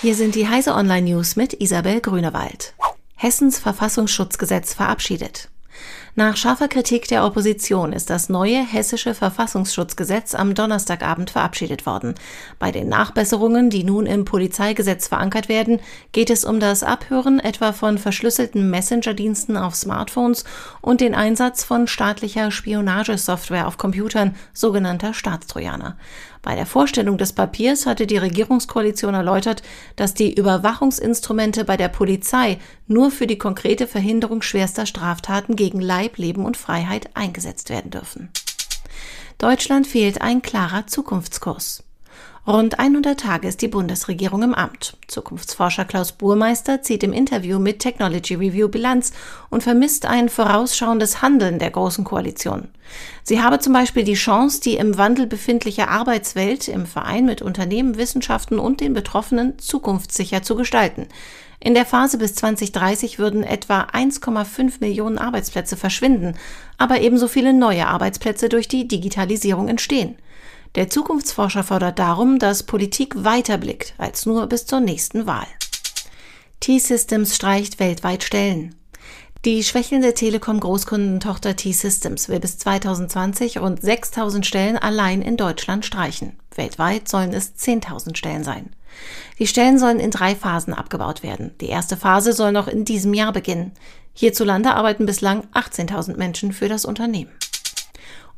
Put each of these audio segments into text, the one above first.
Hier sind die Heise Online News mit Isabel Grünewald. Hessens Verfassungsschutzgesetz verabschiedet. Nach scharfer Kritik der Opposition ist das neue hessische Verfassungsschutzgesetz am Donnerstagabend verabschiedet worden. Bei den Nachbesserungen, die nun im Polizeigesetz verankert werden, geht es um das Abhören etwa von verschlüsselten Messenger-Diensten auf Smartphones und den Einsatz von staatlicher Spionagesoftware auf Computern, sogenannter Staatstrojaner. Bei der Vorstellung des Papiers hatte die Regierungskoalition erläutert, dass die Überwachungsinstrumente bei der Polizei nur für die konkrete Verhinderung schwerster Straftaten gegen Leib, Leben und Freiheit eingesetzt werden dürfen. Deutschland fehlt ein klarer Zukunftskurs. Rund 100 Tage ist die Bundesregierung im Amt. Zukunftsforscher Klaus Burmeister zieht im Interview mit Technology Review Bilanz und vermisst ein vorausschauendes Handeln der Großen Koalition. Sie habe zum Beispiel die Chance, die im Wandel befindliche Arbeitswelt im Verein mit Unternehmen, Wissenschaften und den Betroffenen zukunftssicher zu gestalten. In der Phase bis 2030 würden etwa 1,5 Millionen Arbeitsplätze verschwinden, aber ebenso viele neue Arbeitsplätze durch die Digitalisierung entstehen. Der Zukunftsforscher fordert darum, dass Politik weiterblickt als nur bis zur nächsten Wahl. T-Systems streicht weltweit Stellen. Die schwächelnde Telekom-Großkundentochter T-Systems will bis 2020 rund 6000 Stellen allein in Deutschland streichen. Weltweit sollen es 10.000 Stellen sein. Die Stellen sollen in drei Phasen abgebaut werden. Die erste Phase soll noch in diesem Jahr beginnen. Hierzulande arbeiten bislang 18.000 Menschen für das Unternehmen.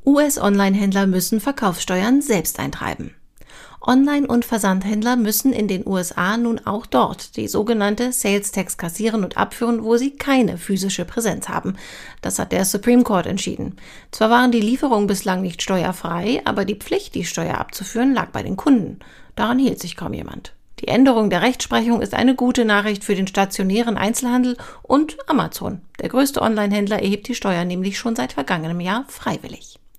US-Online-Händler müssen Verkaufssteuern selbst eintreiben. Online- und Versandhändler müssen in den USA nun auch dort die sogenannte Sales Tax kassieren und abführen, wo sie keine physische Präsenz haben. Das hat der Supreme Court entschieden. Zwar waren die Lieferungen bislang nicht steuerfrei, aber die Pflicht, die Steuer abzuführen, lag bei den Kunden. Daran hielt sich kaum jemand. Die Änderung der Rechtsprechung ist eine gute Nachricht für den stationären Einzelhandel und Amazon. Der größte Online-Händler erhebt die Steuer nämlich schon seit vergangenem Jahr freiwillig.